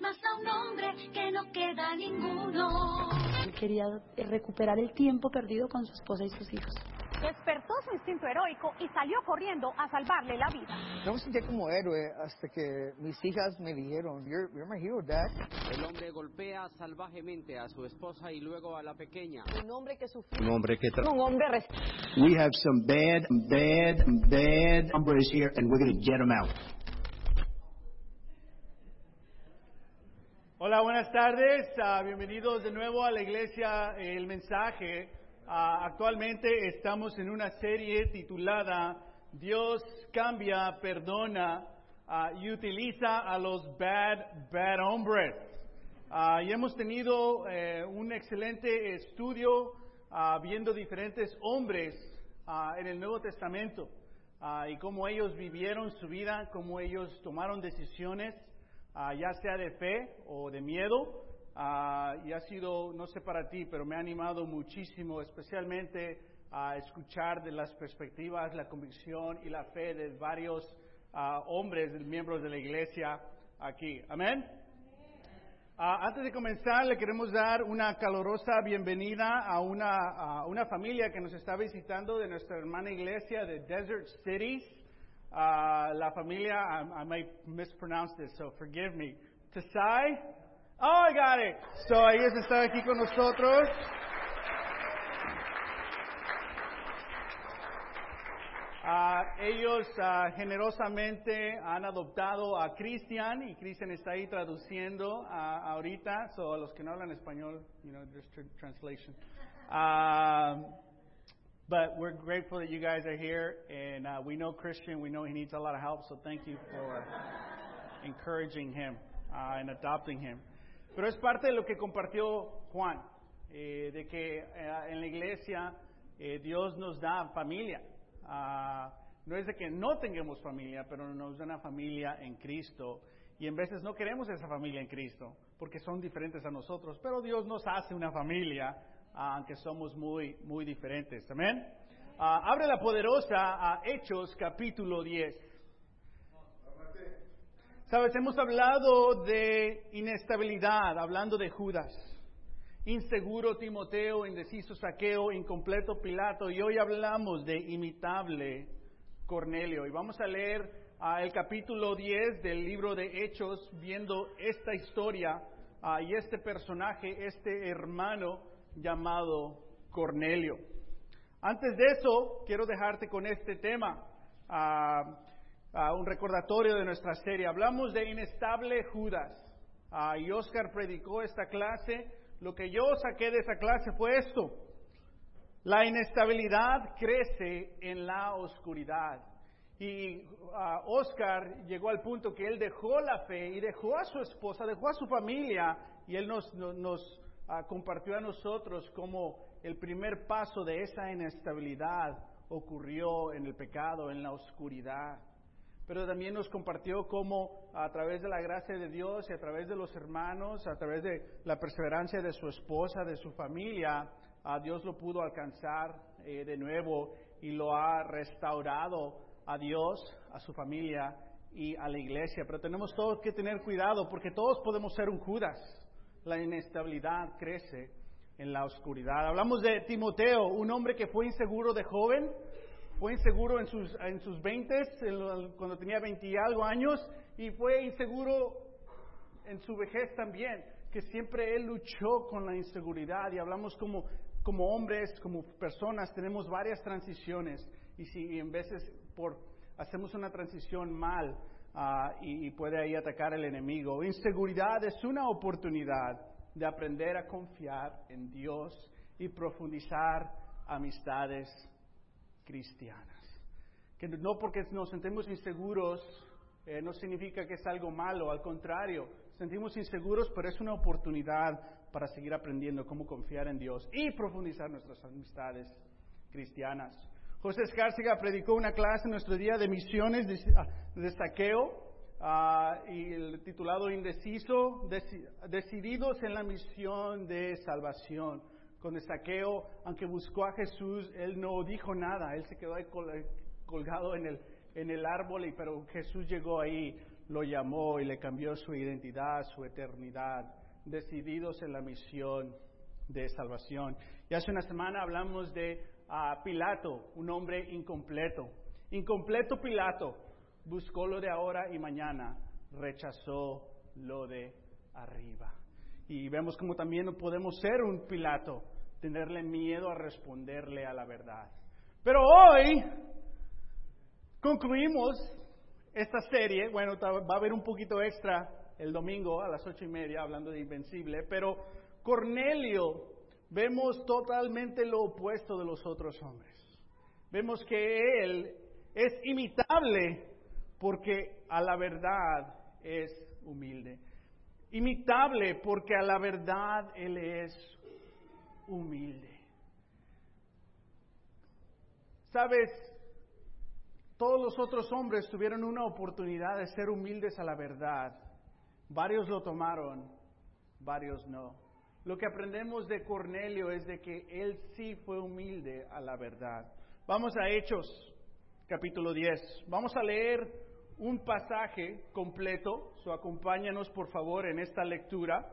más a un hombre que no queda ninguno. Quería recuperar el tiempo perdido con su esposa y sus hijos. Despertó su instinto heroico y salió corriendo a salvarle la vida. Yo me sentía como héroe hasta que mis hijas me dijeron, you're, you're my hero, dad. El hombre golpea salvajemente a su esposa y luego a la pequeña. Un hombre que sufrió. Un hombre que tra- Un hombre We have some bad, bad, bad hombres here, and we're going to get them out. Hola, buenas tardes. Ah, bienvenidos de nuevo a la iglesia eh, El Mensaje. Ah, actualmente estamos en una serie titulada Dios cambia, perdona ah, y utiliza a los bad, bad hombres. Y hemos tenido eh, un excelente estudio viendo diferentes hombres en el Nuevo Testamento y cómo ellos vivieron su vida, cómo ellos tomaron decisiones ah, ya sea de fe o de miedo, ah, y ha sido, no sé para ti, pero me ha animado muchísimo, especialmente a escuchar de las perspectivas, la convicción y la fe de varios ah, hombres, miembros de la iglesia aquí. Amén. Antes de comenzar, le queremos dar una calorosa bienvenida a una, a una familia que nos está visitando de nuestra hermana iglesia de Desert Cities. Ah, la familia, I, might mispronounce this, so forgive me. Tesai. Oh, I got it. So ellos están aquí con nosotros. Ah, ellos ah, generosamente han adoptado a Cristian y Cristian está ahí traduciendo ah, ahorita. So a los que no hablan español, you know, just tr- translation. But we're grateful that you guys are here, and uh, we know Christian. We know he needs a lot of help, so thank you for encouraging him uh, and adopting him. Pero es parte de lo que compartió Juan, eh, de que eh, en la iglesia eh, Dios nos da familia. Ah, no es de que no tengamos familia, pero nos da una familia en Cristo. Y en veces no queremos esa familia en Cristo, porque son diferentes a nosotros. Pero Dios nos hace una familia, aunque somos muy, muy diferentes. Amén. Ah, abre la poderosa a Hechos capítulo 10. Sabes, hemos hablado de inestabilidad, hablando de Judas. Inseguro Timoteo, indeciso Saqueo, incompleto Pilato. Y hoy hablamos de imitable Cornelio. Y vamos a leer ah, el capítulo 10 del libro de Hechos, viendo esta historia ah, y este personaje, este hermano llamado Cornelio. Antes de eso, quiero dejarte con este tema. ah, ah, un recordatorio de nuestra serie. Hablamos de inestable Judas. Ah, y Oscar predicó esta clase. Lo que yo saqué de esa clase fue esto. La inestabilidad crece en la oscuridad. Y Oscar llegó al punto que él dejó la fe y dejó a su esposa, dejó a su familia y él nos, nos, ah, compartió a nosotros cómo el primer paso de esa inestabilidad ocurrió en el pecado, en la oscuridad pero también nos compartió cómo a través de la gracia de Dios y a través de los hermanos, a través de la perseverancia de su esposa, de su familia, a Dios lo pudo alcanzar eh, de nuevo y lo ha restaurado a Dios, a su familia y a la iglesia. Pero tenemos todos que tener cuidado porque todos podemos ser un Judas. La inestabilidad crece en la oscuridad. Hablamos de Timoteo, un hombre que fue inseguro de joven, fue inseguro en sus, en sus 20, cuando tenía 20 y algo años, y fue inseguro en su vejez también, que siempre él luchó con la inseguridad y hablamos como, como hombres, como personas, tenemos varias transiciones y si en veces por, hacemos una transición mal y, y puede ahí atacar el enemigo. Inseguridad es una oportunidad de aprender a confiar en Dios y profundizar amistades cristianas. Que no porque nos sentimos inseguros eh, no significa que es algo malo, al contrario, sentimos inseguros, pero es una oportunidad para seguir aprendiendo cómo confiar en Dios y profundizar nuestras amistades cristianas. José Escárcega predicó una clase en nuestro día de misiones de, de saqueo ah, y titulado Indeciso, deci- decididos en la misión de salvación. Con el saqueo, aunque buscó a Jesús, él no dijo nada, él se quedó ahí col- colgado en el, en el árbol, y, pero Jesús llegó ahí, lo llamó y le cambió su identidad, su eternidad, decididos en la misión de salvación. Y hace una semana hablamos de ah, Pilato, un hombre incompleto. Incompleto Pilato buscó lo de ahora y mañana, rechazó lo de arriba. Y vemos como también no podemos ser un Pilato, tenerle miedo a responderle a la verdad. Pero hoy concluimos esta serie, bueno, va a haber un poquito extra el domingo a las ocho y media hablando de Invencible, pero Cornelio vemos totalmente lo opuesto de los otros hombres. Vemos que él es imitable porque a la verdad es humilde. Imitable porque a la verdad él es humilde. Sabes, todos los otros hombres tuvieron una oportunidad de ser humildes a la verdad. Varios lo tomaron, varios no. Lo que aprendemos de Cornelio es de que él sí fue humilde a la verdad. Vamos a Hechos, capítulo 10. Vamos a leer un pasaje completo. So, acompáñanos, por favor, en esta lectura.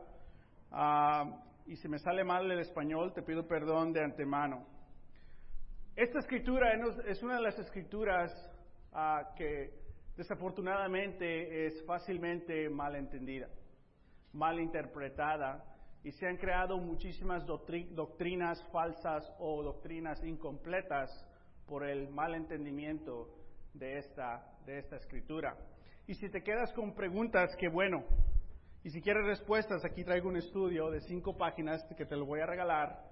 Ah, y si me sale mal el español, te pido perdón de antemano. Esta escritura es una de las escrituras ah, que desafortunadamente es fácilmente malentendida, mal interpretada y se han creado muchísimas doctrinas falsas o doctrinas incompletas por el mal entendimiento de esta, de esta escritura. Y si te quedas con preguntas, qué bueno. Y si quieres respuestas, aquí traigo un estudio de cinco páginas que te lo voy a regalar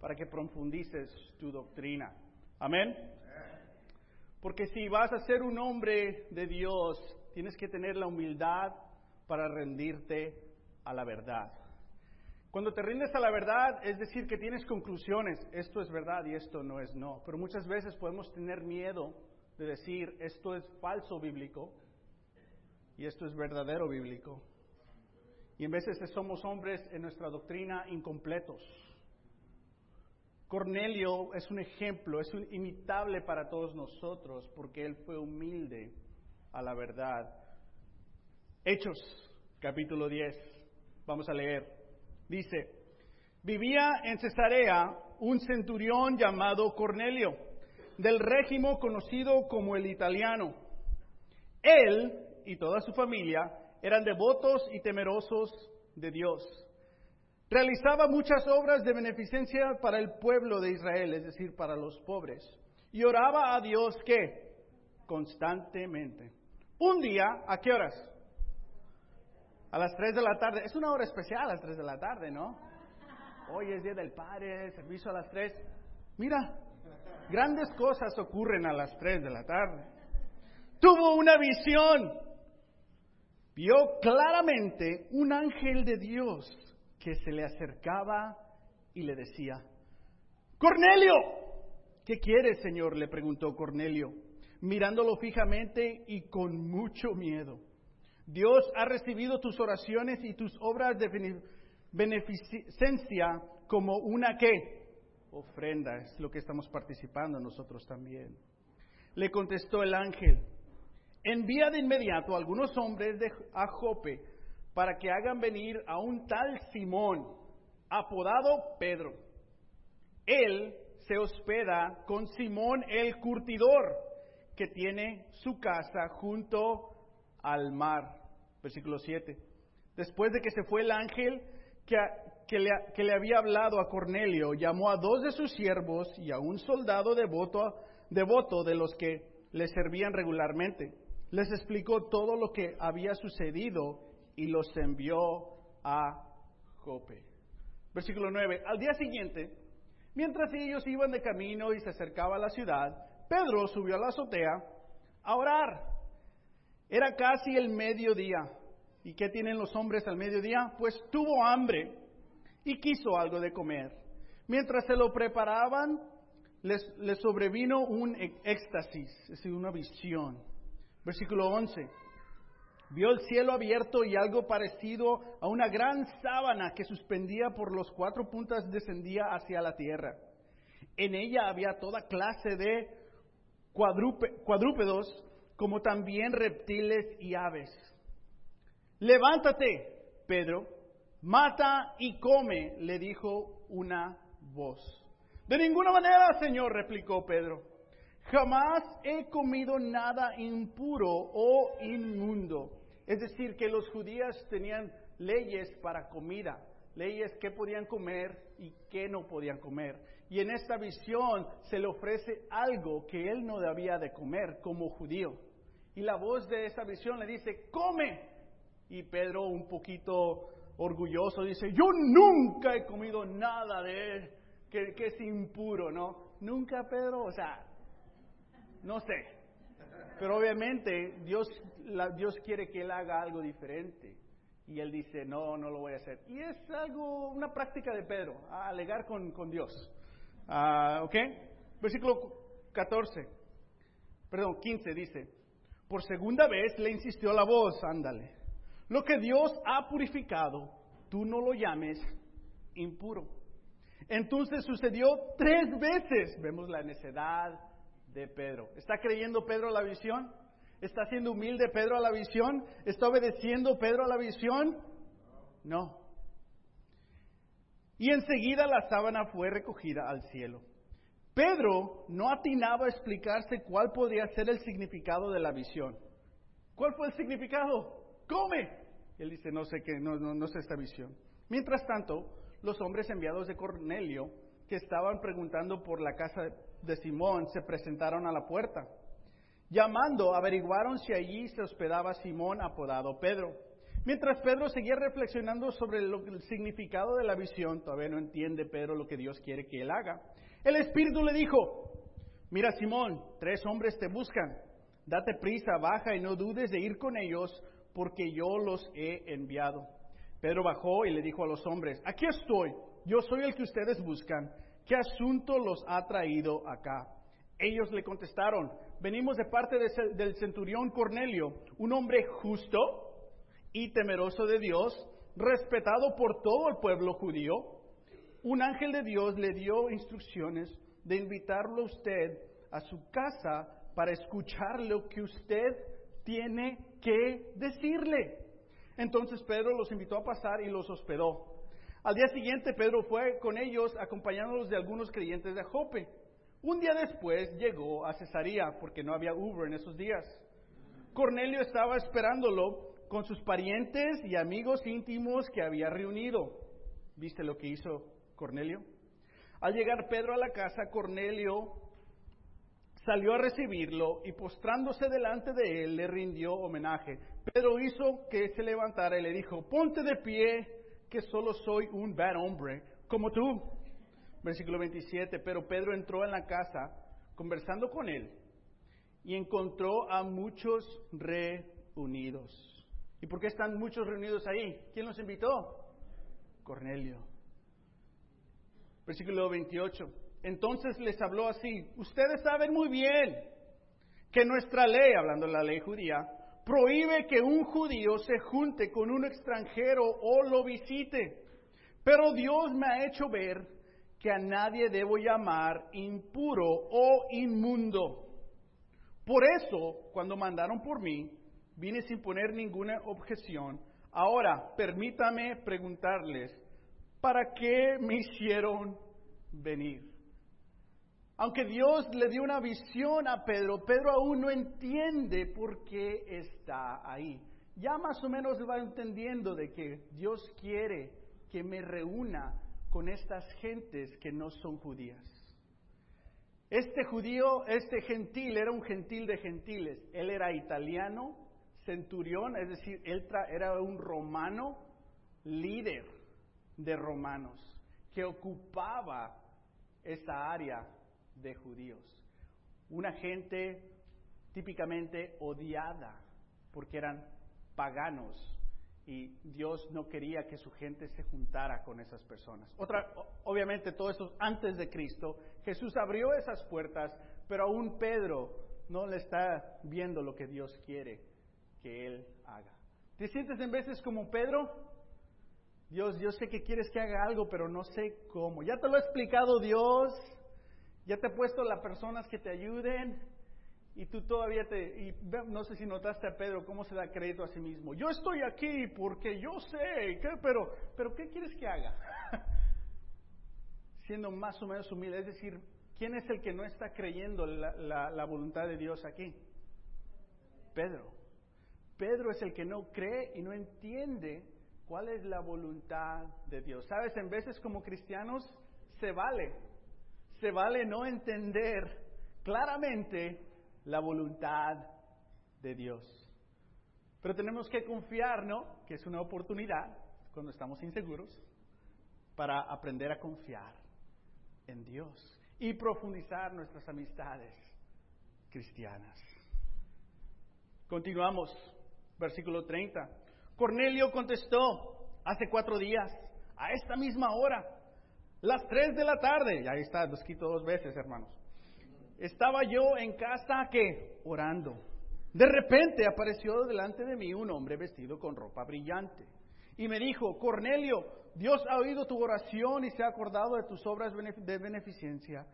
para que profundices tu doctrina. Amén. Porque si vas a ser un hombre de Dios, tienes que tener la humildad para rendirte a la verdad. Cuando te rindes a la verdad, es decir, que tienes conclusiones, esto es verdad y esto no es no. Pero muchas veces podemos tener miedo de decir, esto es falso bíblico y esto es verdadero bíblico. Y en veces somos hombres en nuestra doctrina incompletos. Cornelio es un ejemplo, es un imitable para todos nosotros porque él fue humilde a la verdad. Hechos, capítulo 10. Vamos a leer. Dice, vivía en Cesarea un centurión llamado Cornelio, del régimen conocido como el italiano. Él y toda su familia eran devotos y temerosos de Dios. Realizaba muchas obras de beneficencia para el pueblo de Israel, es decir, para los pobres. Y oraba a Dios que constantemente. Un día, ¿a qué horas? A las 3 de la tarde. Es una hora especial a las 3 de la tarde, ¿no? Hoy es Día del Padre, servicio a las 3. Mira, grandes cosas ocurren a las 3 de la tarde. Tuvo una visión. Vio claramente un ángel de Dios que se le acercaba y le decía, Cornelio, ¿qué quieres, Señor? le preguntó Cornelio, mirándolo fijamente y con mucho miedo. Dios ha recibido tus oraciones y tus obras de beneficencia como una que ofrenda, es lo que estamos participando nosotros también. Le contestó el ángel, envía de inmediato a algunos hombres de, a Jope para que hagan venir a un tal Simón, apodado Pedro. Él se hospeda con Simón el curtidor, que tiene su casa junto al mar. Versículo 7. Después de que se fue el ángel que, que, le, que, le, había hablado a Cornelio, llamó a dos de sus siervos y a un soldado devoto, devoto de los que le servían regularmente. Les explicó todo lo que había sucedido y los envió a Jope. Versículo 9. Al día siguiente, mientras ellos iban de camino y se acercaba a la ciudad, Pedro subió a la azotea a orar. Era casi el mediodía. ¿Y qué tienen los hombres al mediodía? Pues tuvo hambre y quiso algo de comer. Mientras se lo preparaban, les, sobrevino un éxtasis, es decir, una visión. Versículo 11. Vio el cielo abierto y algo parecido a una gran sábana que suspendía por los cuatro puntas descendía hacia la tierra. En ella había toda clase de cuadrúpedos como también reptiles y aves. Levántate, Pedro, mata y come, le dijo una voz. De ninguna manera, Señor, replicó Pedro. Jamás he comido nada impuro o inmundo. Es decir, que los judíos tenían leyes para comida, leyes que podían comer y que no podían comer. Y en esta visión se le ofrece algo que él no debía de comer como judío. Y la voz de esa visión le dice, come. Y Pedro, un poquito orgulloso, dice, yo nunca he comido nada de él que, es impuro, ¿no? Nunca, Pedro, o sea, no sé. Pero obviamente Dios, Dios quiere que él haga algo diferente. Y él dice, no, no lo voy a hacer. Y es algo, una práctica de Pedro, alegar con, con Dios. Ah, ¿Ok? Versículo 14, perdón, 15 dice, por segunda vez le insistió la voz, ándale, lo que Dios ha purificado, tú no lo llames impuro. Entonces sucedió tres veces, vemos la necedad de Pedro. ¿Está creyendo Pedro la visión? ¿Está siendo humilde Pedro a la visión? ¿Está obedeciendo Pedro a la visión? No. Y enseguida la sábana fue recogida al cielo. Pedro no atinaba a explicarse cuál podría ser el significado de la visión. ¿Cuál fue el significado? Come. Él dice, no sé qué, no, no, no sé esta visión. Mientras tanto, los hombres enviados de Cornelio, que estaban preguntando por la casa de Simón, se presentaron a la puerta. Llamando, averiguaron si allí se hospedaba Simón, apodado Pedro. Mientras Pedro seguía reflexionando sobre lo- el significado de la visión, todavía no entiende Pedro lo que Dios quiere que él haga. El Espíritu le dijo, mira Simón, tres hombres te buscan. Date prisa, baja y no dudes de ir con ellos, porque yo los he enviado. Pedro bajó y le dijo a los hombres, aquí estoy, yo soy el que ustedes buscan. ¿Qué asunto los ha traído acá? Ellos le contestaron, venimos de parte del centurión Cornelio, un hombre justo y temeroso de Dios, respetado por todo el pueblo judío. Un ángel de Dios le dio instrucciones de invitarlo a usted a su casa para escuchar lo que usted tiene que decirle. Entonces Pedro los invitó a pasar y los hospedó. Al día siguiente Pedro fue con ellos acompañándolos de algunos creyentes de Jope. Un día después llegó a Cesarea porque no había Uber en esos días. Cornelio estaba esperándolo con sus parientes y amigos íntimos que había reunido. ¿Viste lo que hizo Cornelio? Al llegar Pedro a la casa, Cornelio salió a recibirlo y postrándose delante de él le rindió homenaje. Pedro hizo que se levantara y le dijo, ponte de pie, que solo soy un bad hombre como tú. Versículo 27, pero Pedro entró en la casa conversando con él y encontró a muchos reunidos. ¿Y por qué están muchos reunidos ahí? ¿Quién los invitó? Cornelio. Versículo 28. Entonces les habló así, ustedes saben muy bien que nuestra ley, hablando de la ley judía, prohíbe que un judío se junte con un extranjero o lo visite. Pero Dios me ha hecho ver que a nadie debo llamar impuro o inmundo. Por eso, cuando mandaron por mí, vine sin poner ninguna objeción. Ahora, permítame preguntarles, ¿para qué me hicieron venir? Aunque Dios le dio una visión a Pedro, Pedro aún no entiende por qué está ahí. Ya más o menos va entendiendo de que Dios quiere que me reúna con estas gentes que no son judías. Este judío, este gentil, era un gentil de gentiles. Él era italiano, centurión, es decir, él era un romano, líder de romanos, que ocupaba esa área de judíos. Una gente típicamente odiada porque eran paganos y Dios no quería que su gente se juntara con esas personas. Otra, obviamente todo esto antes de Cristo, Jesús abrió esas puertas, pero aún Pedro no le está viendo lo que Dios quiere que él haga. ¿Te sientes en veces como Pedro? Dios, yo sé que quieres que haga algo, pero no sé cómo. Ya te lo ha explicado Dios, ya te he puesto las personas que te ayuden y tú todavía te, y no sé si notaste a Pedro cómo se da crédito a sí mismo. Yo estoy aquí porque yo sé, ¿qué? pero, pero ¿qué quieres que haga? Siendo más o menos humilde, es decir, ¿quién es el que no está creyendo la voluntad de Dios aquí? Pedro. Pedro es el que no cree y no entiende cuál es la voluntad de Dios. Sabes, en veces como cristianos se vale, se vale no entender claramente la voluntad de Dios. Pero tenemos que confiar, ¿no? Que es una oportunidad cuando estamos inseguros para aprender a confiar en Dios y profundizar nuestras amistades cristianas. Continuamos, versículo 30. Cornelio contestó hace cuatro días, a esta misma hora, las tres de la tarde, y ahí está, los quito dos veces, hermanos. Estaba yo en casa que orando. De repente apareció delante de mí un hombre vestido con ropa brillante y me dijo, Cornelio, Dios ha oído tu oración y se ha acordado de tus obras de beneficencia.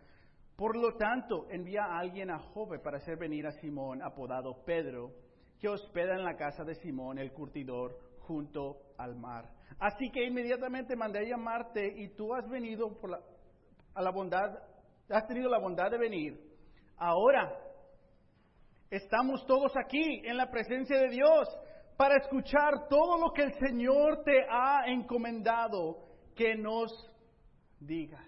Por lo tanto, envía a alguien a Jope para hacer venir a Simón, apodado Pedro, que hospeda en la casa de Simón, el curtidor, junto al mar. Así que inmediatamente mandé a llamarte y tú has venido a la bondad, has tenido la bondad de venir. Ahora estamos todos aquí en la presencia de Dios para escuchar todo lo que el Señor te ha encomendado que nos digas.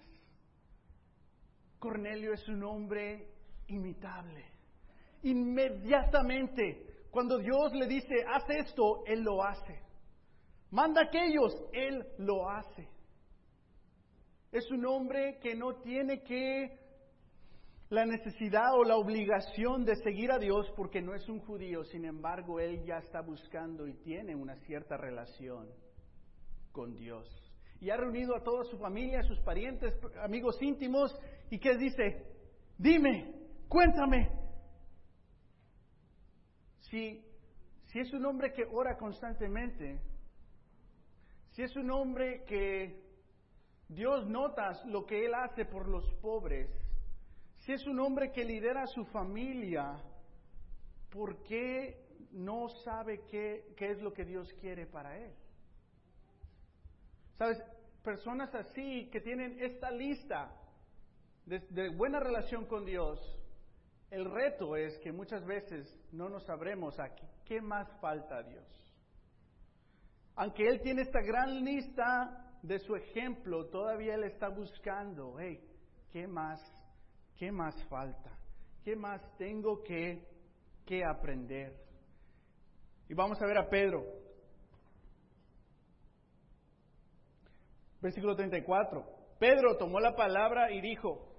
Cornelio es un hombre imitable. Inmediatamente, cuando Dios le dice, haz esto, Él lo hace. Manda aquellos, Él lo hace. Es un hombre que no tiene que la necesidad o la obligación de seguir a Dios porque no es un judío, sin embargo, él ya está buscando y tiene una cierta relación con Dios. Y ha reunido a toda su familia, a sus parientes, amigos íntimos, y que dice, dime, cuéntame. Si, si es un hombre que ora constantemente, si es un hombre que Dios nota lo que él hace por los pobres, si es un hombre que lidera a su familia, ¿por qué no sabe qué, qué es lo que Dios quiere para él? ¿Sabes? Personas así que tienen esta lista de, de buena relación con Dios, el reto es que muchas veces no nos sabremos aquí qué más falta a Dios. Aunque Él tiene esta gran lista de su ejemplo, todavía Él está buscando, hey, ¿qué más ¿Qué más falta? ¿Qué más tengo que, que aprender? Y vamos a ver a Pedro. Versículo 34. Pedro tomó la palabra y dijo,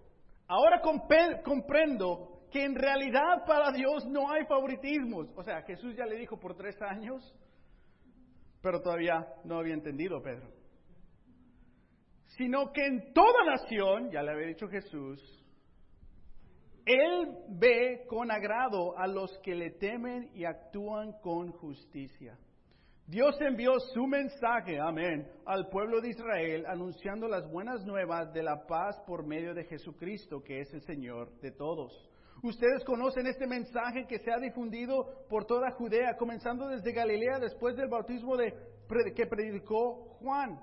ahora comprendo que en realidad para Dios no hay favoritismos. O sea, Jesús ya le dijo por tres años, pero todavía no había entendido Pedro. Sino que en toda nación, ya le había dicho Jesús, él ve con agrado a los que le temen y actúan con justicia. Dios envió su mensaje, amén, al pueblo de Israel, anunciando las buenas nuevas de la paz por medio de Jesucristo, que es el Señor de todos. Ustedes conocen este mensaje que se ha difundido por toda Judea, comenzando desde Galilea después del bautismo de, que predicó Juan.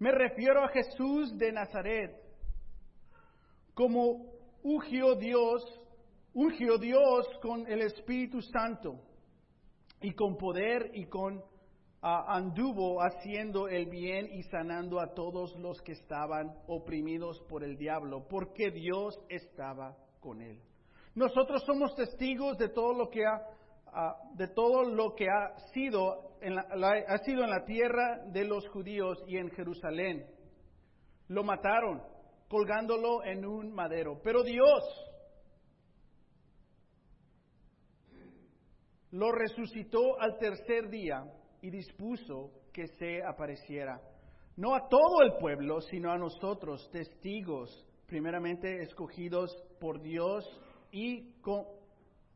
Me refiero a Jesús de Nazaret, como ungió Dios, ungió Dios con el Espíritu Santo y con poder y con anduvo haciendo el bien y sanando a todos los que estaban oprimidos por el diablo, porque Dios estaba con él. Nosotros somos testigos de todo lo que ha ah, de todo lo que ha sido en la, ha sido en la tierra de los judíos y en Jerusalén. Lo mataron colgándolo en un madero, pero Dios lo resucitó al tercer día y dispuso que se apareciera, no a todo el pueblo, sino a nosotros, testigos, primeramente escogidos por Dios, y co-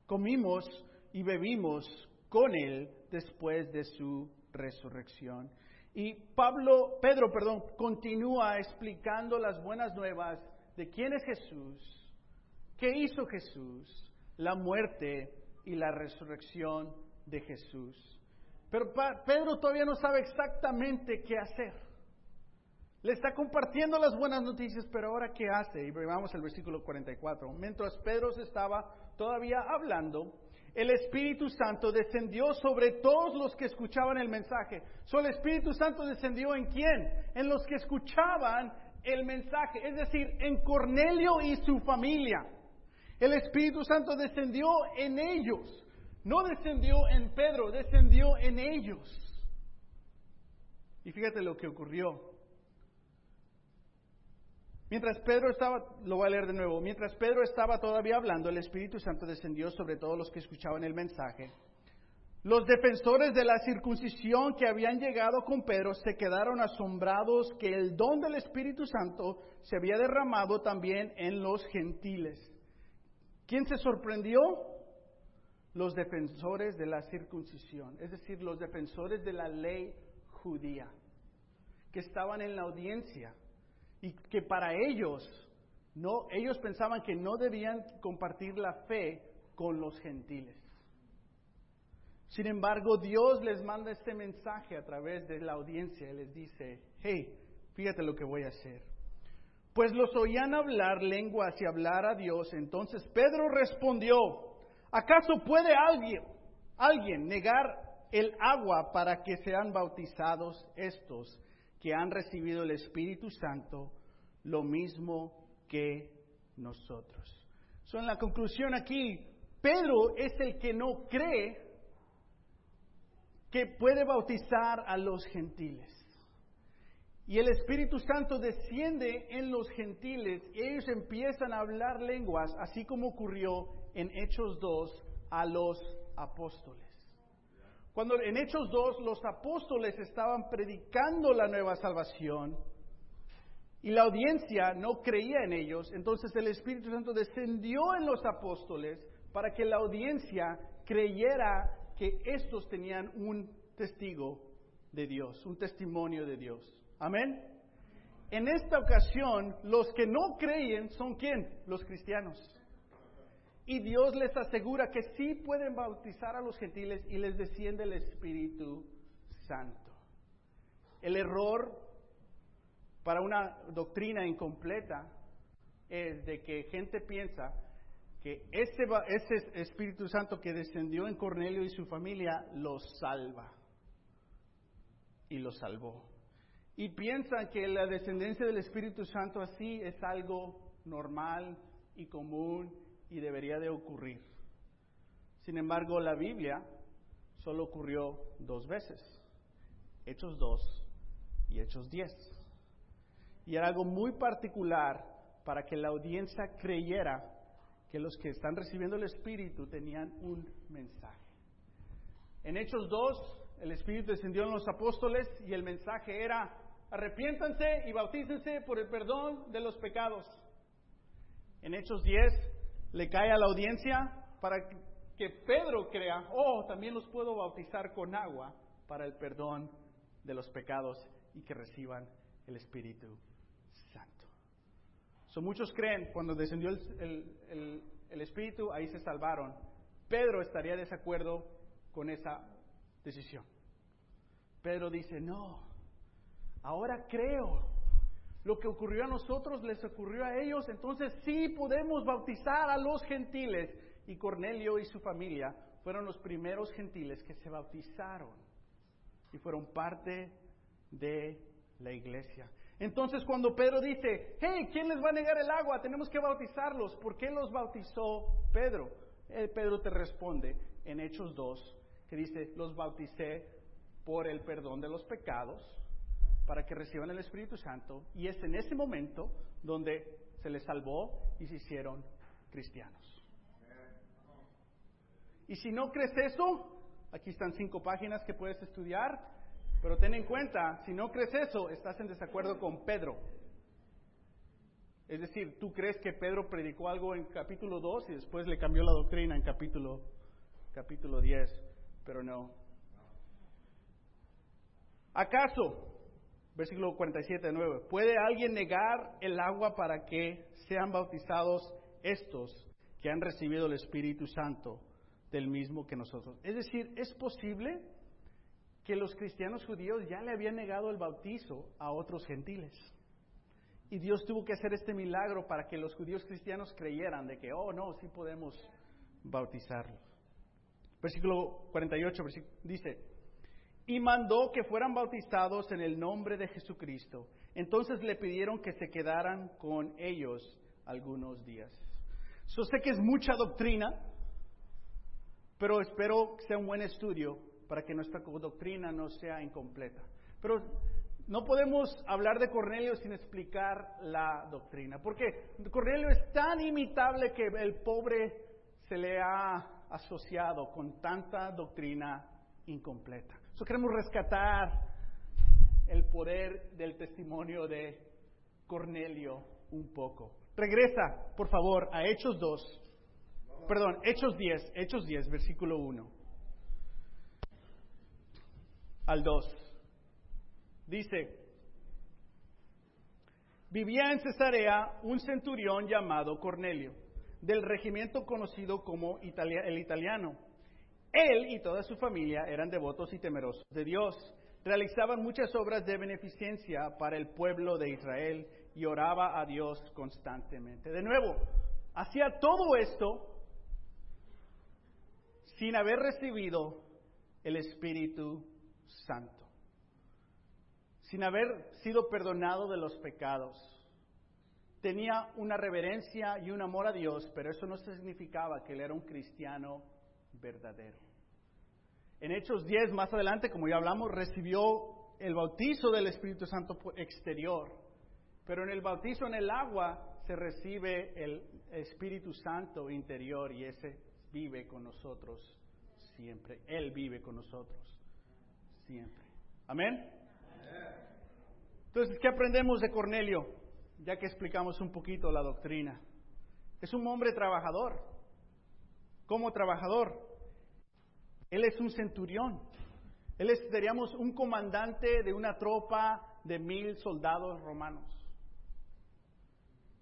comimos y bebimos con Él después de su resurrección. Y Pablo, Pedro, perdón, continúa explicando las buenas nuevas de quién es Jesús, qué hizo Jesús, la muerte y la resurrección de Jesús. Pero Pedro todavía no sabe exactamente qué hacer. Le está compartiendo las buenas noticias, pero ahora ¿qué hace? Y vamos al versículo 44. Mientras Pedro estaba todavía hablando, el Espíritu Santo descendió sobre todos los que escuchaban el mensaje. So, el Espíritu Santo descendió en quién? En los que escuchaban el mensaje, es decir, en Cornelio y su familia. El Espíritu Santo descendió en ellos. No descendió en Pedro, descendió en ellos. Y fíjate lo que ocurrió. Mientras Pedro estaba, lo voy a leer de nuevo, mientras Pedro estaba todavía hablando, el Espíritu Santo descendió sobre todos los que escuchaban el mensaje. Los defensores de la circuncisión que habían llegado con Pedro se quedaron asombrados que el don del Espíritu Santo se había derramado también en los gentiles. ¿Quién se sorprendió? Los defensores de la circuncisión, es decir, los defensores de la ley judía, que estaban en la audiencia y que para ellos no ellos pensaban que no debían compartir la fe con los gentiles. Sin embargo, Dios les manda este mensaje a través de la audiencia y les dice, hey, fíjate lo que voy a hacer. Pues los oían hablar lenguas y hablar a Dios. Entonces Pedro respondió, ¿acaso puede alguien, alguien negar el agua para que sean bautizados estos que han recibido el Espíritu Santo lo mismo que nosotros? So, en la conclusión aquí, Pedro es el que no cree que puede bautizar a los gentiles. Y el Espíritu Santo desciende en los gentiles y ellos empiezan a hablar lenguas, así como ocurrió en Hechos 2 a los apóstoles. Cuando en Hechos 2 los apóstoles estaban predicando la nueva salvación y la audiencia no creía en ellos, entonces el Espíritu Santo descendió en los apóstoles para que la audiencia creyera que estos tenían un testigo de Dios, un testimonio de Dios. Amén. En esta ocasión, los que no creen son quién? Los cristianos. Y Dios les asegura que sí pueden bautizar a los gentiles y les desciende el Espíritu Santo. El error para una doctrina incompleta es de que gente piensa que ese, ese Espíritu Santo que descendió en Cornelio y su familia los salva. Y los salvó. Y piensan que la descendencia del Espíritu Santo así es algo normal y común y debería de ocurrir. Sin embargo, la Biblia solo ocurrió dos veces. Hechos 2 y Hechos 10. Y era algo muy particular para que la audiencia creyera que los que están recibiendo el Espíritu tenían un mensaje. En Hechos 2, el Espíritu descendió en los apóstoles y el mensaje era, arrepiéntanse y bautícense por el perdón de los pecados. En Hechos 10, le cae a la audiencia para que Pedro crea, oh, también los puedo bautizar con agua para el perdón de los pecados y que reciban el Espíritu Santo. So, muchos creen cuando descendió el, Espíritu, ahí se salvaron. Pedro estaría de desacuerdo con esa decisión. Pedro dice, no, ahora creo. Lo que ocurrió a nosotros les ocurrió a ellos, entonces sí podemos bautizar a los gentiles. Y Cornelio y su familia fueron los primeros gentiles que se bautizaron y fueron parte de la iglesia. Entonces cuando Pedro dice, hey, ¿quién les va a negar el agua? Tenemos que bautizarlos. ¿Por qué los bautizó Pedro? Eh, Pedro te responde en Hechos 2, que dice, los bauticé por el perdón de los pecados, para que reciban el Espíritu Santo, y es en ese momento donde se les salvó y se hicieron cristianos. Y si no crees eso, aquí están cinco páginas que puedes estudiar, pero ten en cuenta, si no crees eso, estás en desacuerdo con Pedro. Es decir, tú crees que Pedro predicó algo en capítulo 2 y después le cambió la doctrina en capítulo, capítulo 10, pero no. ¿Acaso, versículo 47 de puede alguien negar el agua para que sean bautizados estos que han recibido el Espíritu Santo del mismo que nosotros. Es decir, es posible que los cristianos judíos ya le habían negado el bautizo a otros gentiles. Y Dios tuvo que hacer este milagro para que los judíos cristianos creyeran de que, oh, no, sí podemos bautizarlos. Versículo 48 dice, y mandó que fueran bautizados en el nombre de Jesucristo. Entonces le pidieron que se quedaran con ellos algunos días. Yo sé que es mucha doctrina, pero espero que sea un buen estudio para que nuestra doctrina no sea incompleta. Pero no podemos hablar de Cornelio sin explicar la doctrina, porque Cornelio es tan imitable que el pobre se le ha asociado con tanta doctrina incompleta. Eso queremos rescatar el poder del testimonio de Cornelio un poco. Regresa, por favor, a Hechos 2. Perdón, Hechos 10, Hechos 10, versículo 1. Al 2. Dice, vivía en Cesarea un centurión llamado Cornelio, del regimiento conocido como el italiano. Él y toda su familia eran devotos y temerosos de Dios. Realizaban muchas obras de beneficencia para el pueblo de Israel y oraba a Dios constantemente. De nuevo, hacía todo esto sin haber recibido el Espíritu Santo sin haber sido perdonado de los pecados. Tenía una reverencia y un amor a Dios, pero eso no significaba que él era un cristiano verdadero. En Hechos 10, más adelante, como ya hablamos, recibió el bautizo del Espíritu Santo exterior, pero en el bautizo en el agua se recibe el Espíritu Santo interior y ese vive con nosotros siempre. Él vive con nosotros siempre. Amén. Entonces, ¿qué aprendemos de Cornelio? Ya que explicamos un poquito la doctrina. Es un hombre trabajador. Como trabajador, él es un centurión. Él es, seríamos, un comandante de una tropa de mil soldados romanos.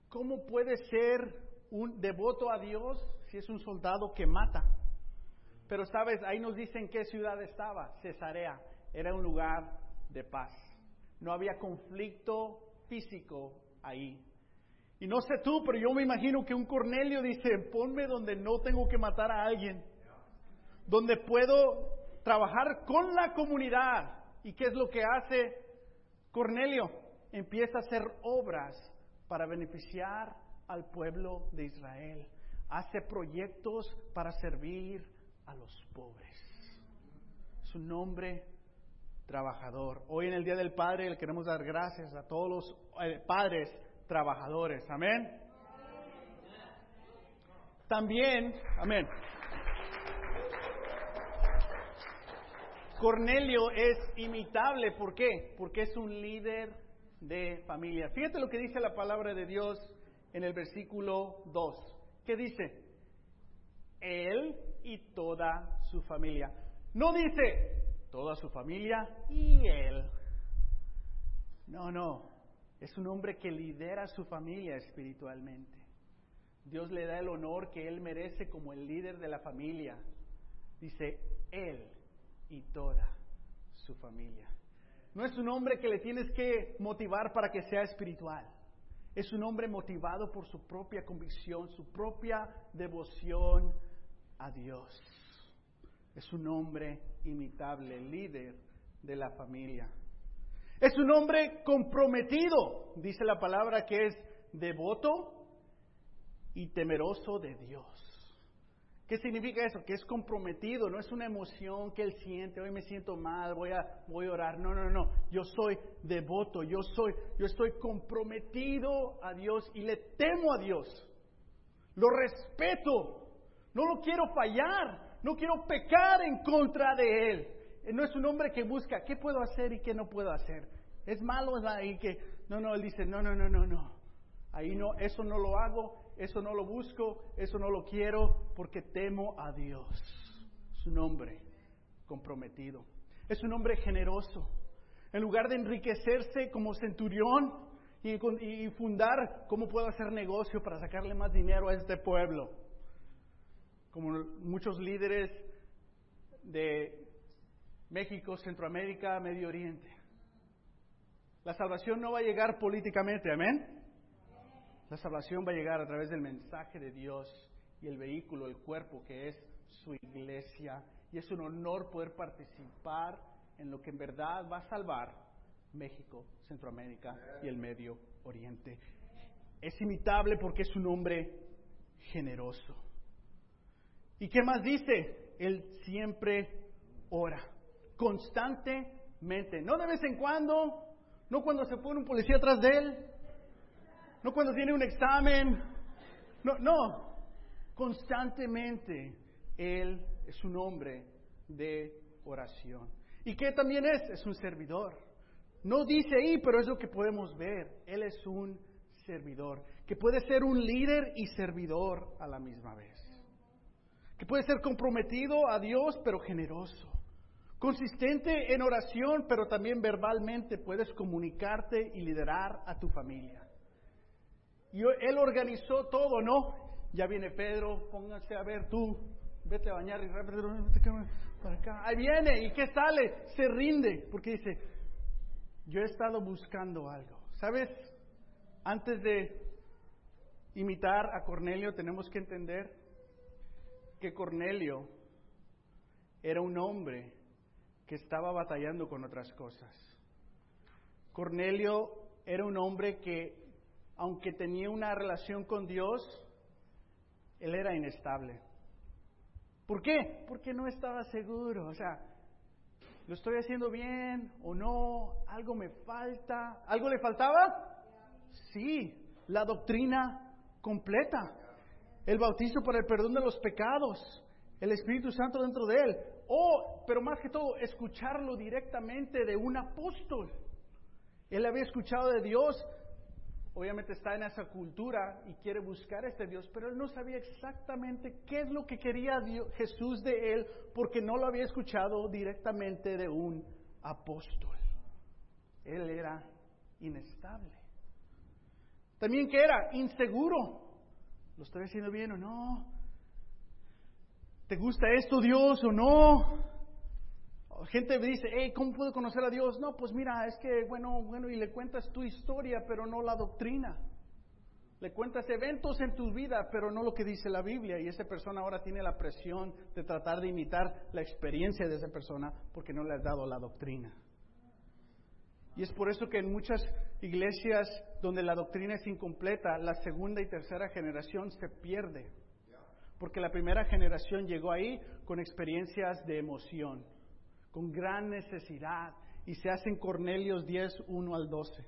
¿Cómo puede ser un devoto a Dios si es un soldado que mata? Pero sabes, ahí nos dicen qué ciudad estaba, Cesarea. Era un lugar de paz. No había conflicto físico ahí. Y no sé tú, pero yo me imagino que un Cornelio dice, ponme donde no tengo que matar a alguien, donde puedo trabajar con la comunidad. ¿Y qué es lo que hace Cornelio? Empieza a hacer obras para beneficiar al pueblo de Israel. Hace proyectos para servir a los pobres. Su nombre trabajador. Hoy en el Día del Padre le queremos dar gracias a todos los eh, padres trabajadores. Amén. También, amén. Cornelio es imitable, ¿por qué? Porque es un líder de familia. Fíjate lo que dice la palabra de Dios en el versículo 2. ¿Qué dice? Él y toda su familia. No dice toda su familia y él. No, no, es un hombre que lidera a su familia espiritualmente. Dios le da el honor que él merece como el líder de la familia. Dice él y toda su familia. No es un hombre que le tienes que motivar para que sea espiritual. Es un hombre motivado por su propia convicción, su propia devoción a Dios. Es un hombre imitable, líder de la familia. Es un hombre comprometido, dice la palabra que es devoto y temeroso de Dios. ¿Qué significa eso? Que es comprometido, no es una emoción que él siente, hoy me siento mal, voy a, voy a orar. No, no, no, yo soy devoto, yo soy, yo estoy comprometido a Dios y le temo a Dios. Lo respeto, no lo quiero fallar, no quiero pecar en contra de Él. No es un hombre que busca qué puedo hacer y qué no puedo hacer. Es malo y que no, no, él dice, no, no, no, no, no. Ahí no, eso no lo hago, eso no lo busco, eso no lo quiero porque temo a Dios. Es un hombre comprometido. Es un hombre generoso. En lugar de enriquecerse como centurión y, y fundar cómo puedo hacer negocio para sacarle más dinero a este pueblo. como muchos líderes de México, Centroamérica, Medio Oriente. La salvación no va a llegar políticamente, amén. La salvación va a llegar a través del mensaje de Dios y el vehículo, el cuerpo que es su iglesia. Y es un honor poder participar en lo que en verdad va a salvar México, Centroamérica y el Medio Oriente. Es imitable porque es un hombre generoso. ¿Y qué más dice? Él siempre ora, constantemente, no de vez en cuando, no cuando se pone un policía atrás de él, no cuando tiene un examen, no, no, constantemente Él es un hombre de oración. ¿Y qué también es? Es un servidor. No dice ahí, pero es lo que podemos ver. Él es un servidor, que puede ser un líder y servidor a la misma vez. Que puede ser comprometido a Dios, pero generoso. Consistente en oración, pero también verbalmente puedes comunicarte y liderar a tu familia. Y él organizó todo, ¿no? Ya viene Pedro, póngase a ver tú, vete a bañar y rápido, para acá. Ahí viene, ¿y qué sale? Se rinde, porque dice, yo he estado buscando algo. ¿Sabes? Antes de imitar a Cornelio, tenemos que entender que Cornelio era un hombre que estaba batallando con otras cosas. Cornelio era un hombre que aunque tenía una relación con Dios, él era inestable. ¿Por qué? Porque no estaba seguro. O sea, ¿lo estoy haciendo bien o no? ¿Algo me falta? ¿Algo le faltaba? Sí, la doctrina completa. El bautizo para el perdón de los pecados. El Espíritu Santo dentro de él. O, pero más que todo, escucharlo directamente de un apóstol. Él había escuchado de Dios, obviamente está en esa cultura y quiere buscar a este Dios, pero él no sabía exactamente qué es lo que quería Jesús de él porque no lo había escuchado directamente de un apóstol. Él era inestable. También que era inseguro. ¿Lo estoy haciendo bien o no? ¿Te gusta esto Dios o no? gente me dice, ¿cómo puedo conocer a Dios? No, pues mira, es que, bueno, bueno, y le cuentas tu historia, pero no la doctrina. Le cuentas eventos en tu vida, pero no lo que dice la Biblia. Y esa persona ahora tiene la presión de tratar de imitar la experiencia de esa persona porque no le has dado la doctrina. Y es por eso que en muchas iglesias donde la doctrina es incompleta, la segunda y tercera generación se pierde. Porque la primera generación llegó ahí con experiencias de emoción con gran necesidad y se hacen Cornelios 10, 1 al 12.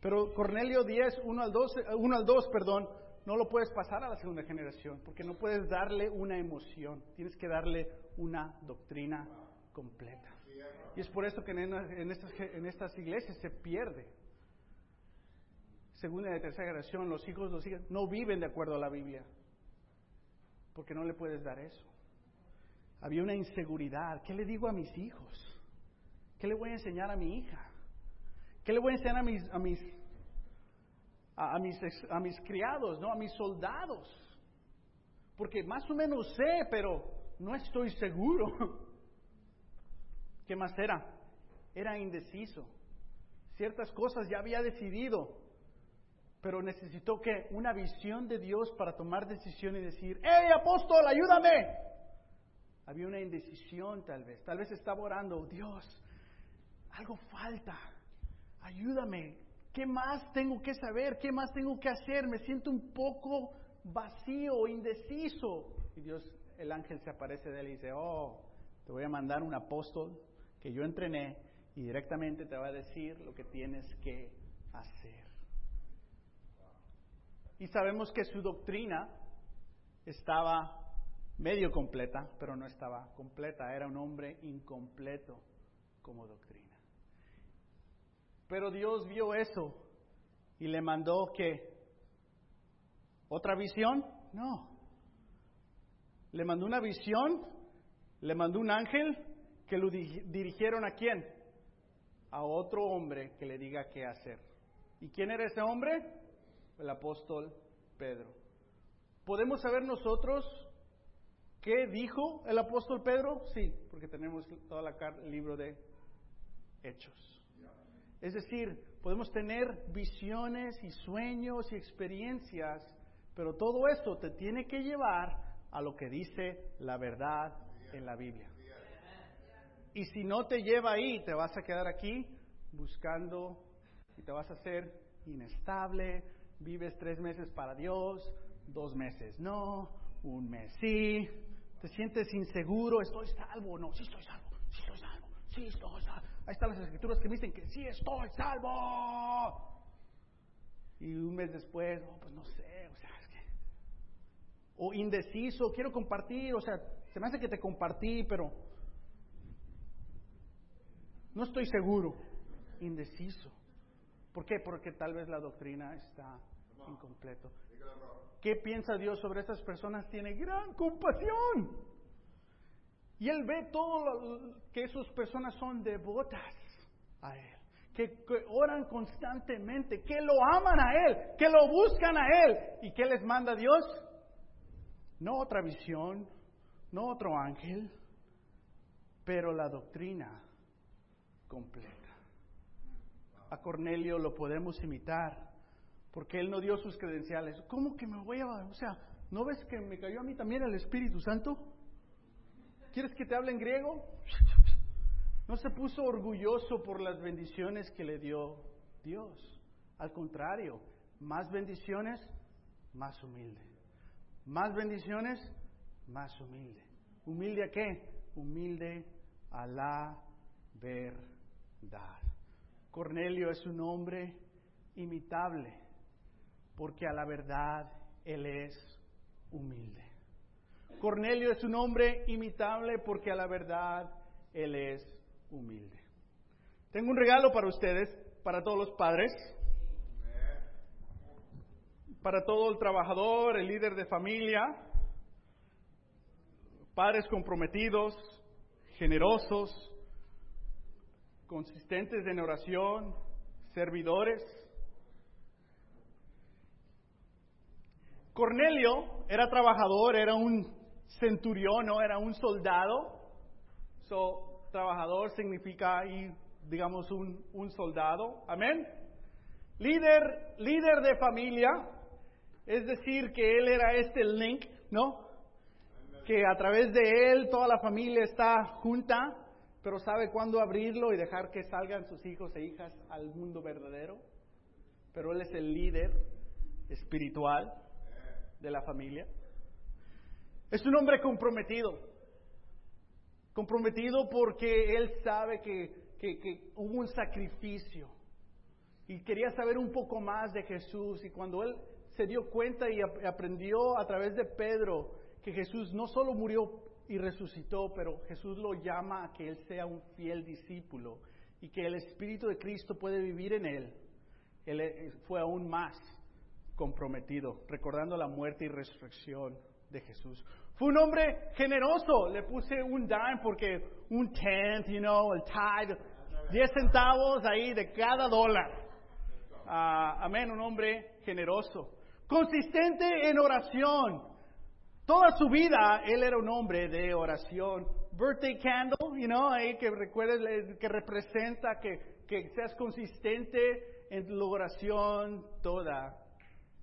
Pero Cornelio 10, 1 al, 12, 1 al 2, perdón, no lo puedes pasar a la segunda generación, porque no puedes darle una emoción, tienes que darle una doctrina completa. Y es por eso que en, estas, iglesias se pierde. Segunda y tercera generación, los hijos no viven de acuerdo a la Biblia, porque no le puedes dar eso. Había una inseguridad. ¿Qué le digo a mis hijos? ¿Qué le voy a enseñar a mi hija? ¿Qué le voy a enseñar a mis, a mis, a, mis, a mis criados, ¿no? a mis soldados? Porque más o menos sé, pero no estoy seguro. ¿Qué más era? Era indeciso. Ciertas cosas ya había decidido, pero necesitó que una visión de Dios para tomar decisión y decir, ¡Hey, apóstol, ayúdame! Había una indecisión tal vez. Tal vez estaba orando, Dios, algo falta. Ayúdame. ¿Qué más tengo que saber? ¿Qué más tengo que hacer? Me siento un poco vacío, indeciso. Y Dios, el ángel se aparece de él y dice, oh, te voy a mandar un apóstol que yo entrené y directamente te va a decir lo que tienes que hacer. Y sabemos que su doctrina estaba medio completa, pero no estaba completa, era un hombre incompleto como doctrina. Pero Dios vio eso y le mandó que otra visión, no. Le mandó una visión, le mandó un ángel que lo dirigieron a quién? A otro hombre que le diga qué hacer. ¿Y quién era ese hombre? El apóstol Pedro. ¿Podemos saber nosotros ¿Qué dijo el apóstol Pedro? Sí, porque tenemos todo el libro de Hechos. Es decir, podemos tener visiones y sueños y experiencias, pero todo esto te tiene que llevar a lo que dice la verdad en la Biblia. Y si no te lleva ahí, te vas a quedar aquí buscando y te vas a hacer inestable, vives tres meses para Dios, dos meses no, un mes sí, te sientes inseguro, estoy salvo, no, sí estoy salvo, sí estoy salvo, sí estoy salvo. Ahí están las escrituras que me dicen que sí estoy salvo. Y un mes después, oh, pues no sé, o sea, es que... O indeciso, quiero compartir, o sea, se me hace que te compartí, pero no estoy seguro, indeciso. ¿Por qué? Porque tal vez la doctrina está incompleto. ¿Qué piensa Dios sobre esas personas? Tiene gran compasión. Y Él ve todo lo, que esas personas son devotas a Él, que, que, oran constantemente, que lo aman a Él, que lo buscan a Él. ¿Y qué les manda Dios? No otra visión, no otro ángel, pero la doctrina completa. A Cornelio lo podemos imitar porque él no dio sus credenciales. ¿Cómo que me voy a.? O sea, ¿no ves que me cayó a mí también el Espíritu Santo? ¿Quieres que te hable en griego? No se puso orgulloso por las bendiciones que le dio Dios. Al contrario, más bendiciones, más humilde. Más bendiciones, más humilde. ¿Humilde a qué? Humilde a la verdad. Cornelio es un hombre imitable porque a la verdad él es humilde. Cornelio es un hombre imitable porque a la verdad él es humilde. Tengo un regalo para ustedes, para todos los padres, para todo el trabajador, el líder de familia, padres comprometidos, generosos, consistentes en oración, servidores. Cornelio era trabajador, era un centurión, ¿no? era un soldado. So, trabajador significa ahí, digamos, un, un soldado. Amén. Líder, líder de familia, es decir, que él era este link, ¿no? Que a través de él toda la familia está junta, pero sabe cuándo abrirlo y dejar que salgan sus hijos e hijas al mundo verdadero. Pero él es el líder espiritual de la familia. Es un hombre comprometido. Comprometido porque él sabe que, que, hubo un sacrificio y quería saber un poco más de Jesús. Y cuando él se dio cuenta y aprendió a través de Pedro que Jesús no solo murió y resucitó, pero Jesús lo llama a que él sea un fiel discípulo y que el Espíritu de Cristo puede vivir en él. Él eh, fue aún más comprometido, recordando la muerte y resurrección de Jesús. Fue un hombre generoso, le puse un dime porque un tenth, you know, el tithe, 10 centavos ahí de cada dólar. Uh, amén, un hombre generoso. Consistente en oración. Toda su vida él era un hombre de oración. Birthday candle, you know, ahí que recuerdes, que representa que, que seas consistente en tu oración toda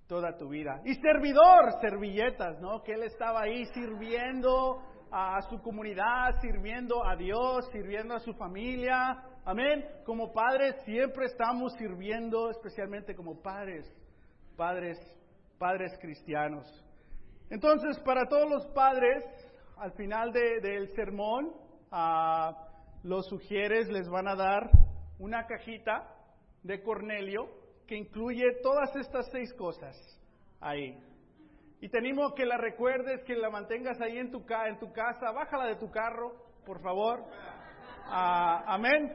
toda tu vida. Y servidor, servilletas, ¿no? Que él estaba ahí sirviendo a su comunidad, sirviendo a Dios, sirviendo a su familia. Amén. Como padres siempre estamos sirviendo, especialmente como padres, padres, padres cristianos. Entonces, para todos los padres, al final del sermón, a los sugieres les van a dar una cajita de Cornelio que incluye todas estas seis cosas ahí. Y tenemos que la recuerdes, que la mantengas ahí en tu, en tu casa. Bájala de tu carro, por favor. Ah, amén.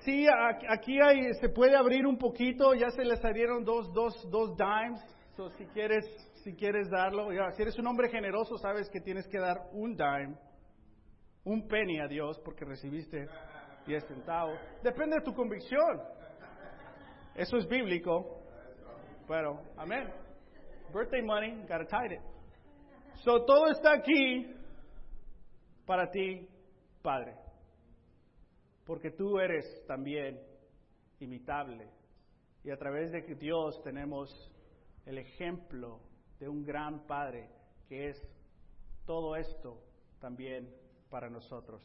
Sí, aquí hay, se puede abrir un poquito. Ya se les salieron dos, dos, dos dimes. So, si quieres, si quieres darlo, si eres un hombre generoso, sabes que tienes que dar un dime, un penny a Dios porque recibiste 10 centavos. Depende de tu convicción. Eso es bíblico. Pero, amén. Birthday money, gotta tithe it. So, todo está aquí para ti, Padre, porque tú eres también imitable. Y a través de Dios tenemos el ejemplo de un gran Padre que es todo esto también para nosotros.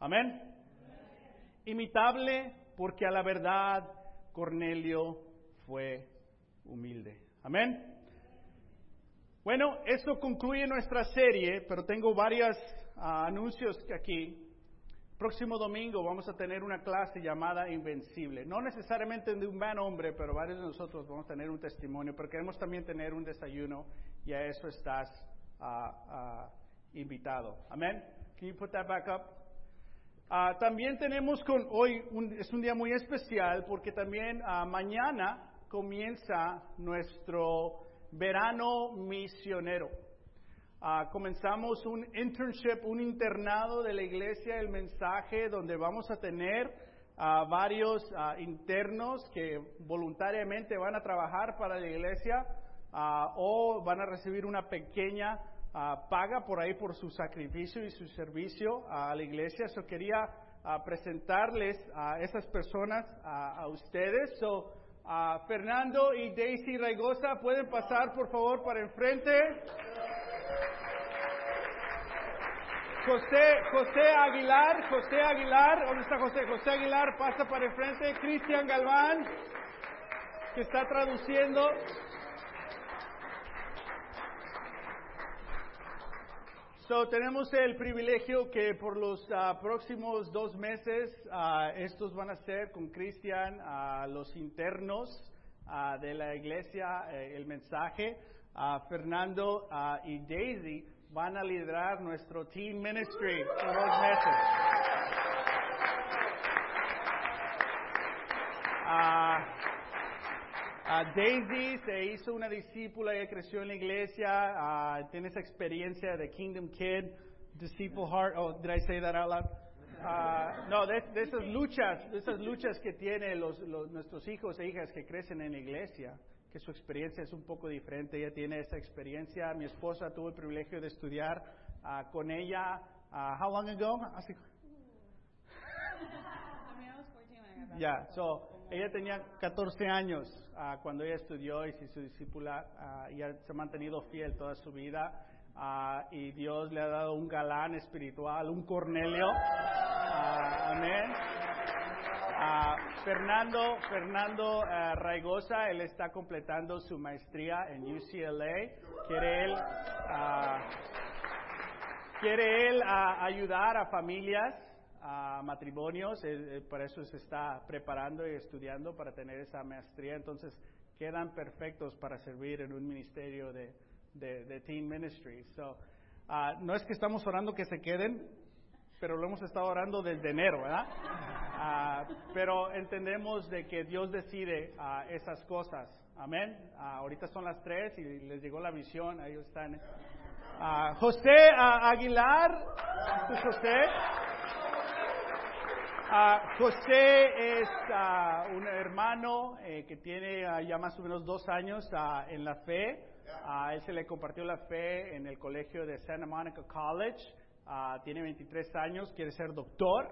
Amén. Imitable porque a la verdad Cornelio fue humilde. Amén. Bueno, eso concluye nuestra serie, pero tengo varios anuncios aquí. Próximo domingo vamos a tener una clase llamada Invencible. No necesariamente de un gran hombre, pero varios de nosotros vamos a tener un testimonio, pero queremos también tener un desayuno y a eso estás ah, ah, invitado. Amén. Can you put that back up? Ah, también tenemos con hoy, un, es un día muy especial porque también mañana comienza nuestro verano misionero. Ah, comenzamos un internship, un internado de la iglesia El Mensaje, donde vamos a tener a varios ah, internos que voluntariamente van a trabajar para la iglesia o van a recibir una pequeña paga por ahí por su sacrificio y su servicio a la iglesia. Yo quería presentarles a esas personas a ustedes. So, Fernando y Daisy Raigosa pueden pasar por favor para enfrente. José, José Aguilar, José Aguilar, ¿dónde está José? José Aguilar pasa para enfrente. Cristian Galván, que está traduciendo. So, tenemos el privilegio que por los ah, próximos dos meses ah, estos van a ser con Cristian a los internos de la iglesia, eh, el mensaje. Fernando y Daisy van a liderar nuestro Team Ministry por dos meses. Daisy se hizo una discípula, ella creció en la iglesia, tiene esa experiencia de Kingdom Kid, Disciple Heart. Oh, did I say that out loud? no, de, esas luchas, de esas luchas que tienen los, nuestros hijos e hijas que crecen en la iglesia que su experiencia es un poco diferente. Ella tiene esa experiencia. Mi esposa tuvo el privilegio de estudiar uh, con ella. Uh, how long ago? Ya, so, ella tenía 14 años uh, cuando ella estudió y se hizo discípula y se ha mantenido fiel toda su vida. y Dios le ha dado un galán espiritual, un Cornelio. amén. Fernando, Fernando uh, Raigosa, él está completando su maestría en UCLA. Quiere él, uh, quiere él uh, ayudar a familias, a matrimonios, por eso se está preparando y estudiando para tener esa maestría. Entonces, quedan perfectos para servir en un ministerio de, de, de Teen Ministry. So, no es que estamos orando que se queden, pero lo hemos estado orando desde enero, ¿verdad? Ah, pero entendemos de que Dios decide ah, esas cosas. Amén. Ah, ahorita son las tres y les llegó la visión. Ahí están. José Aguilar. ¿Es José? José es un hermano eh, que tiene ya más o menos dos años en la fe. A él se le compartió la fe en el colegio de Santa Monica College. tiene 23 años, quiere ser doctor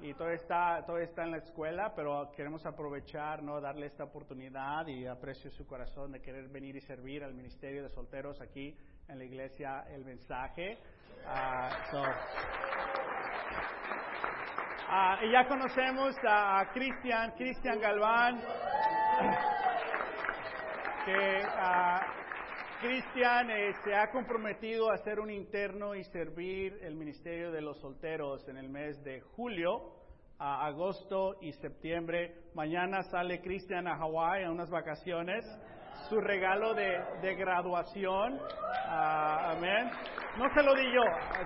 y todo está, todo está en la escuela, pero queremos aprovechar, ¿no? Darle esta oportunidad y aprecio su corazón de querer venir y servir al Ministerio de Solteros aquí en la iglesia El Mensaje. Uh, y ya conocemos a Cristian, Cristian Galván, que Cristian eh, se ha comprometido a ser un interno y servir el Ministerio de los Solteros en el mes de julio, agosto y septiembre. Mañana sale Cristian a Hawái a unas vacaciones. Su regalo de, graduación. Ah, amén. No se lo di yo,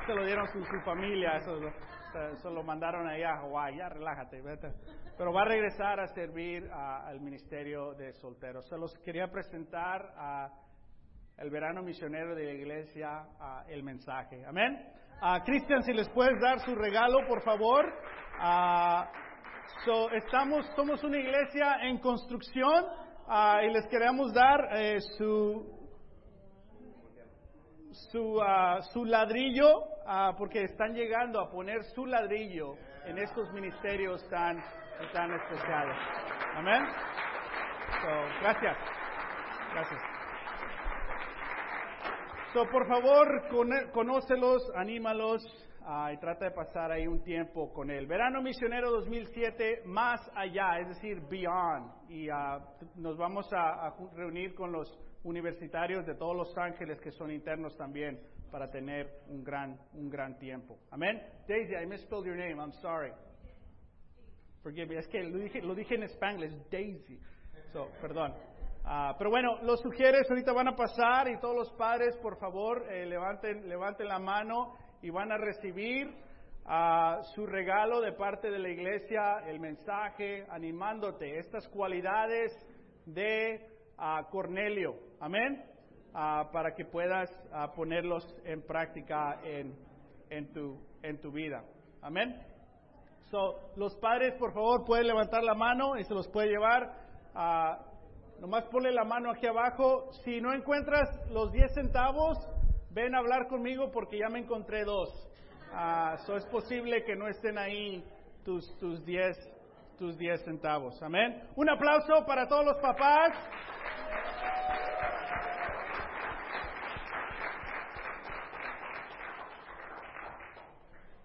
se lo dieron su, su familia. Eso, lo mandaron ahí a Hawái. Ya, relájate, vete. Pero va a regresar a servir al Ministerio de Solteros. Se los quería presentar a el verano misionero de la iglesia el mensaje. Amén. Uh, Cristian, si les puedes dar su regalo, por favor. so, estamos, somos una iglesia en construcción y les queremos dar eh, su su, ah, su ladrillo, ah, porque están llegando a poner su ladrillo en estos ministerios tan, tan especiales. Amén. So, gracias. Gracias. Por favor, con- conócelos, anímalos ah, y trata de pasar ahí un tiempo con él. Verano Misionero 2007, más allá, es decir, beyond. Y ah, nos vamos a, a reunir con los universitarios de todos Los Ángeles que son internos también para tener un gran, un gran tiempo. Amén. Daisy, I misspelled your name. I'm sorry. Forgive me. Es que lo dije, lo dije en Spanglish, Daisy. So, perdón. Ah, pero bueno, los sugieres ahorita van a pasar y todos los padres, por favor, eh, levanten, levanten la mano y van a recibir ah, su regalo de parte de la iglesia, el mensaje, animándote, estas cualidades de ah, Cornelio. Amén. Ah, para que puedas ponerlos en práctica en, en, tu, en tu vida. Amén. So, los padres, por favor, pueden levantar la mano y se los puede llevar. nomás ponle la mano aquí abajo. Si no encuentras los 10 centavos, ven a hablar conmigo porque ya me encontré dos. Ah, so, es posible que no estén ahí tus, tus 10 tus 10 centavos. Amén. Un aplauso para todos los papás.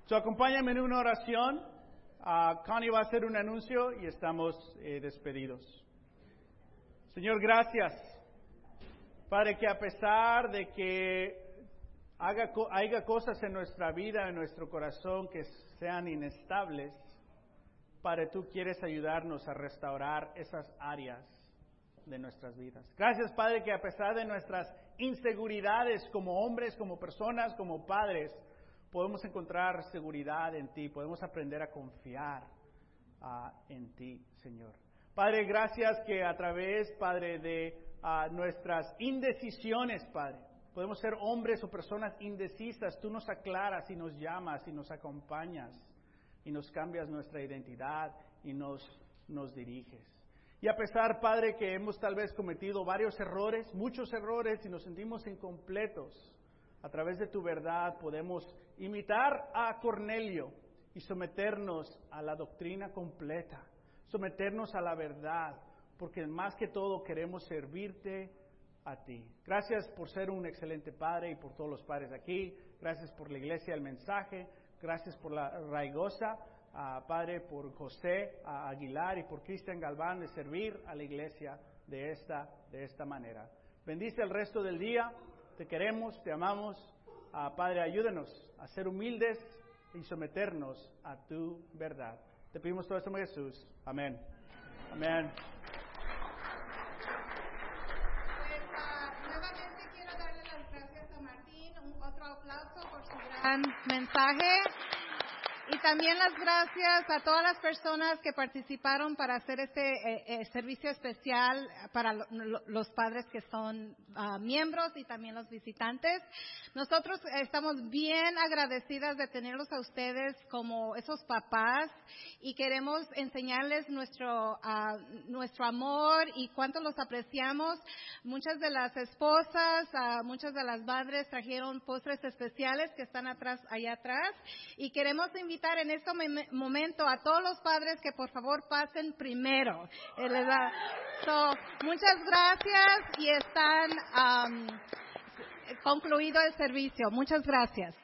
So, acompáñame en una oración. Ah, Connie va a hacer un anuncio y estamos eh, despedidos. Señor, gracias. Padre, que a pesar de que haga, haya cosas en nuestra vida, en nuestro corazón que sean inestables, Padre, tú quieres ayudarnos a restaurar esas áreas de nuestras vidas. Gracias, Padre, que a pesar de nuestras inseguridades como hombres, como personas, como padres, podemos encontrar seguridad en ti, podemos aprender a confiar ah, en ti, Señor. Padre, gracias que a través, Padre, de ah, nuestras indecisiones, Padre, podemos ser hombres o personas indecisas, tú nos aclaras y nos llamas y nos acompañas y nos cambias nuestra identidad y nos, nos diriges. Y a pesar, Padre, que hemos tal vez cometido varios errores, muchos errores y nos sentimos incompletos, a través de tu verdad podemos imitar a Cornelio y someternos a la doctrina completa, someternos a la verdad, porque más que todo queremos servirte a ti. Gracias por ser un excelente padre y por todos los padres aquí. Gracias por la iglesia, el mensaje. Gracias por la raigosa, ah, Padre, por José ah, Aguilar y por Cristian Galván de servir a la iglesia de esta, de esta manera. Bendice el resto del día. Te queremos, te amamos. Ah, Padre, ayúdanos a ser humildes y someternos a tu verdad. Te pedimos todo esto en Jesús. Amén. Amén. Gran mensaje. Y también las gracias a todas las personas que participaron para hacer este eh, eh, servicio especial para lo- lo- los padres que son ah, miembros y también los visitantes. Nosotros estamos bien agradecidas de tenerlos a ustedes como esos papás y queremos enseñarles nuestro, ah, nuestro amor y cuánto los apreciamos. Muchas de las esposas, ah, muchas de las madres trajeron postres especiales que están atrás, allá atrás y queremos invitar en este mom- momento a todos los padres que por favor pasen primero. Eh, muchas gracias y están am, concluido el servicio. Muchas gracias.